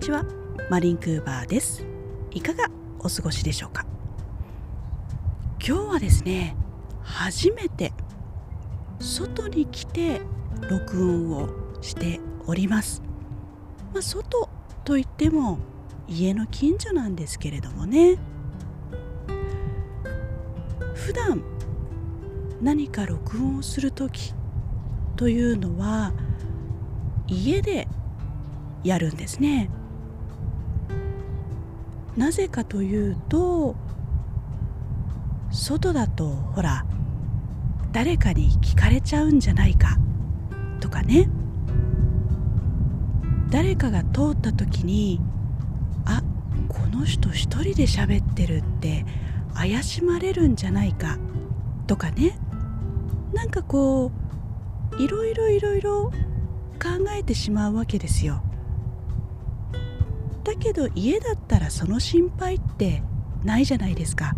ちは。マリンクーバーです。いかがお過ごしでしょうか？今日はですね初めて外に来て録音をしております、まあ、外といっても家の近所なんですけれどもね。普段何か録音をする時というのは家でやるんですね。なぜかというと外だとほら誰かに聞かれちゃうんじゃないかとかね。誰かが通った時にあこの人一人で喋ってるって怪しまれるんじゃないかとかね。なんかこういろいろいろいろ考えてしまうわけですよ。だけど家だったらその心配ってないじゃないですか。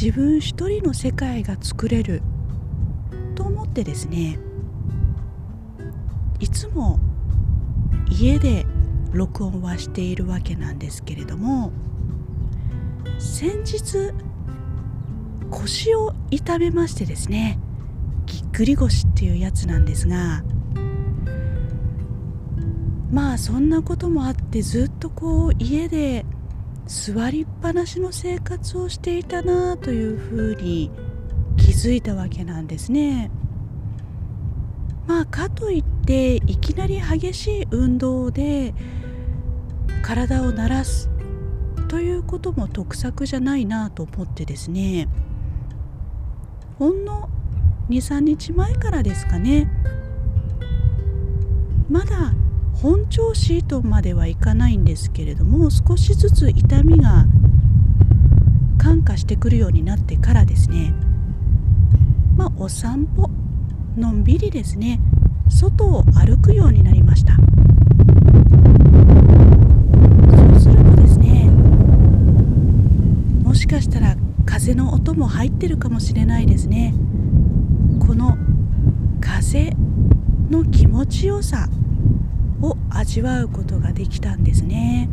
自分一人の世界が作れると思ってですねいつも家で録音はしているわけなんですけれども先日腰を痛めましてですねぎっくり腰っていうやつなんですがまあそんなこともあってずっとこう家で座りっぱなしの生活をしていたなというふうに気づいたわけなんですね。まあかといっていきなり激しい運動で体を慣らすということも得策じゃないなと思ってですね。ほんの23日前からですかね。まだ本調子とまではいかないんですけれども少しずつ痛みが感化してくるようになってからですね。まあお散歩のんびりですね。外を歩くようになりました。そうするとですねもしかしたら風の音も入ってるかもしれないですね。この風の気持ちよさ味わうことができたんですね。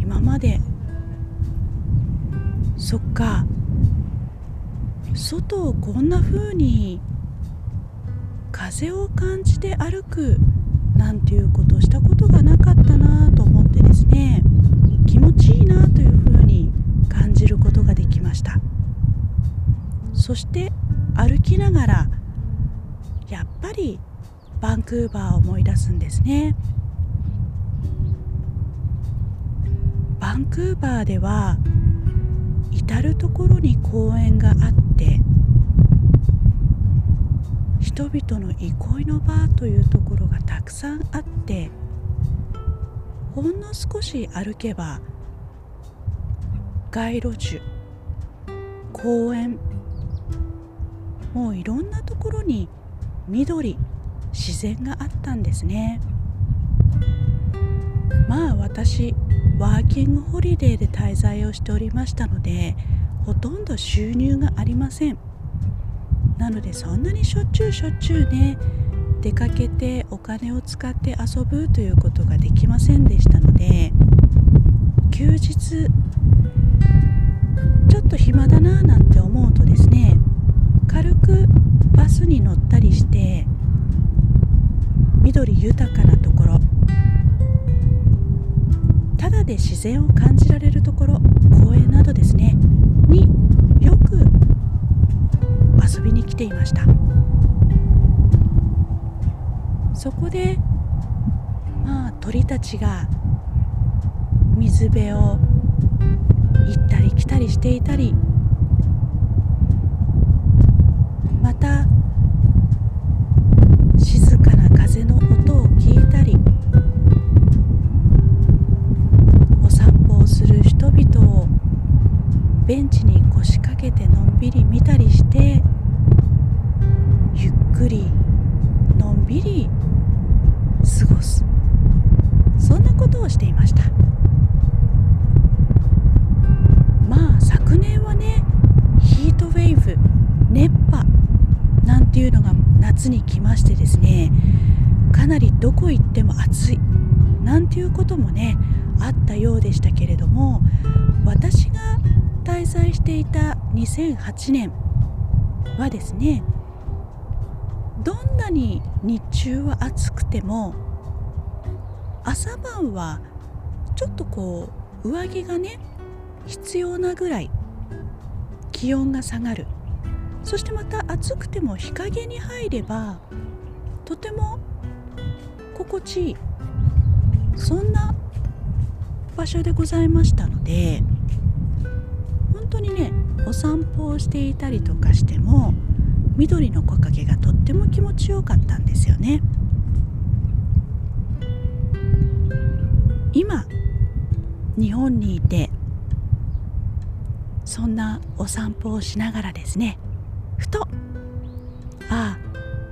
今まで。そっか。外をこんな風に風を感じて歩くなんていうことをしたことがなかったなと思ってですね。気持ちいいなというふうに感じることができました。そして歩きながらやっぱりバンクーバーを思い出すんですね。バンクーバーでは至る所に公園があって人々の憩いの場というところがたくさんあってほんの少し歩けば街路樹公園もういろんなところに緑自然があったんですね。まあ私ワーキングホリデーで滞在をしておりましたのでほとんど収入がありません。なのでそんなにしょっちゅうしょっちゅうね出かけてお金を使って遊ぶということができませんでしたので休日ちょっと暇だななんて思うとですね軽くバスに乗ったりして緑豊かなところ。ただで自然を感じられるところ公園などですねによく遊びに来ていました。そこでまあ鳥たちが水辺を行ったり来たりしていたりベンチに腰掛けてのんびり見たりしてゆっくりのんびり過ごす。そんなことをしていました。まあ昨年はねヒートウェーブ熱波なんていうのが夏に来ましてですねかなりどこ行っても暑いなんていうこともねあったようでしたけれども私が滞在していた2008年はですねどんなに日中は暑くても朝晩はちょっとこう上着がね必要なぐらい気温が下がる。そしてまた暑くても日陰に入ればとても心地いい。そんな場所でございましたのでをしていたりとかしても緑の木陰がとっても気持ちよかったんですよね。今日本にいてそんなお散歩をしながらですねふとああ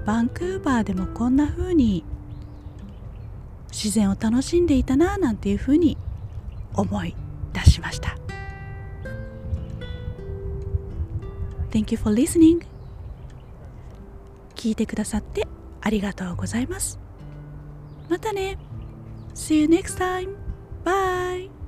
バンクーバーでもこんな風に自然を楽しんでいたななんていう風に思い出しました。Thank you for listening 聞いてくださってありがとうございますまたね See you next time. Bye.